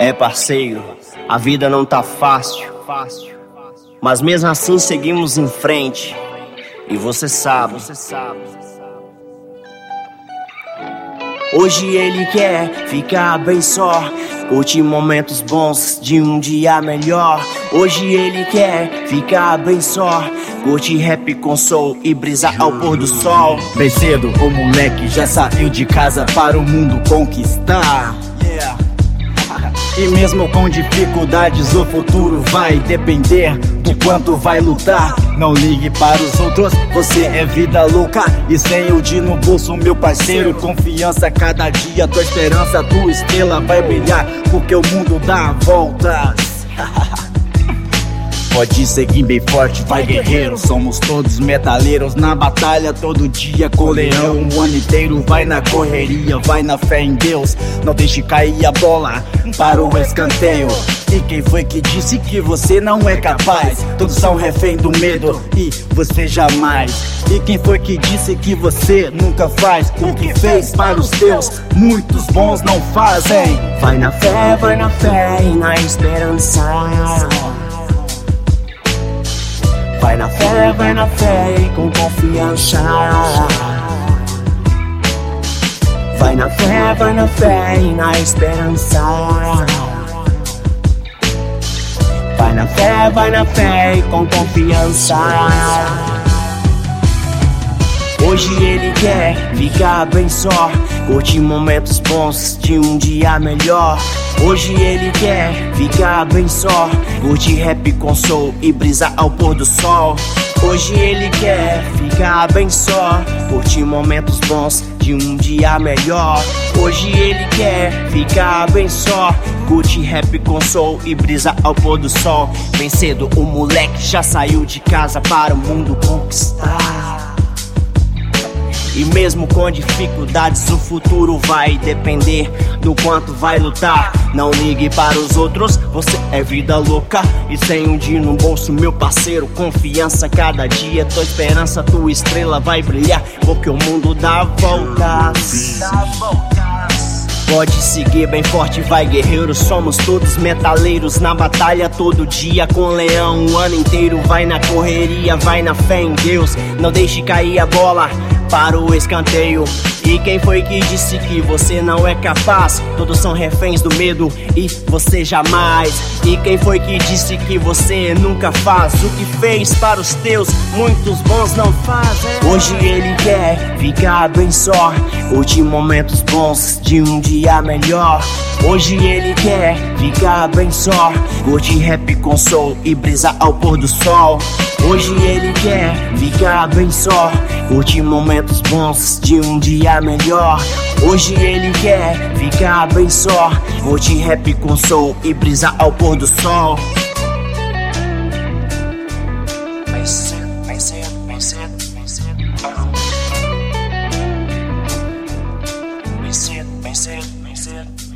É parceiro, a vida não tá fácil, mas mesmo assim seguimos em frente. E você sabe. Hoje ele quer ficar bem só, curtir momentos bons de um dia melhor. Hoje ele quer ficar bem só, curtir rap com soul e brisar ao pôr do sol. Bem cedo, o moleque já saiu de casa para o mundo conquistar. E mesmo com dificuldades, o futuro vai depender do quanto vai lutar. Não ligue para os outros, você é vida louca. E sem o de no bolso, meu parceiro, confiança cada dia. Tua esperança, tua estrela vai brilhar, porque o mundo dá voltas. Pode seguir bem forte, vai guerreiro. Somos todos metaleiros na batalha todo dia com o leão. O ano inteiro vai na correria, vai na fé em Deus. Não deixe cair a bola para o escanteio. E quem foi que disse que você não é capaz? Todos são refém do medo e você jamais. E quem foi que disse que você nunca faz o que fez para os teus? Muitos bons não fazem. Vai na fé, vai na fé e na esperança. Vai na fé, vai na fé e com confiança. Vai na fé, vai na fé e na esperança. Vai na fé, vai na fé e com confiança. Hoje ele quer ficar bem só, curtir momentos bons de um dia melhor. Hoje ele quer ficar bem só, curtir rap com soul e brisar ao pôr do sol. Hoje ele quer ficar bem só, curtir momentos bons de um dia melhor. Hoje ele quer ficar bem só, curtir rap com soul e brisar ao pôr do sol. Bem cedo o moleque já saiu de casa para o mundo conquistar. E mesmo com dificuldades, o futuro vai depender do quanto vai lutar. Não ligue para os outros, você é vida louca. E sem um dia no bolso, meu parceiro, confiança cada dia. Tua esperança, tua estrela vai brilhar, porque o mundo dá voltas. Dá voltas. Pode seguir bem forte, vai guerreiro. Somos todos metaleiros na batalha todo dia com o leão. O ano inteiro vai na correria, vai na fé em Deus. Não deixe cair a bola para o escanteio. E quem foi que disse que você não é capaz? Todos são reféns do medo e você jamais. E quem foi que disse que você nunca faz o que fez para os teus? Muitos bons não fazem. Hoje ele quer ficar bem só, curtir momentos bons de um dia melhor. Hoje ele quer ficar bem só, curtir rap com soul e brisar ao pôr do sol. Hoje ele quer ficar bem só, curtir momentos momentos bons de um dia melhor. Hoje ele quer ficar bem só. Vou te rap com sol e brisa ao pôr do sol. Bem cedo, bem cedo, bem cedo.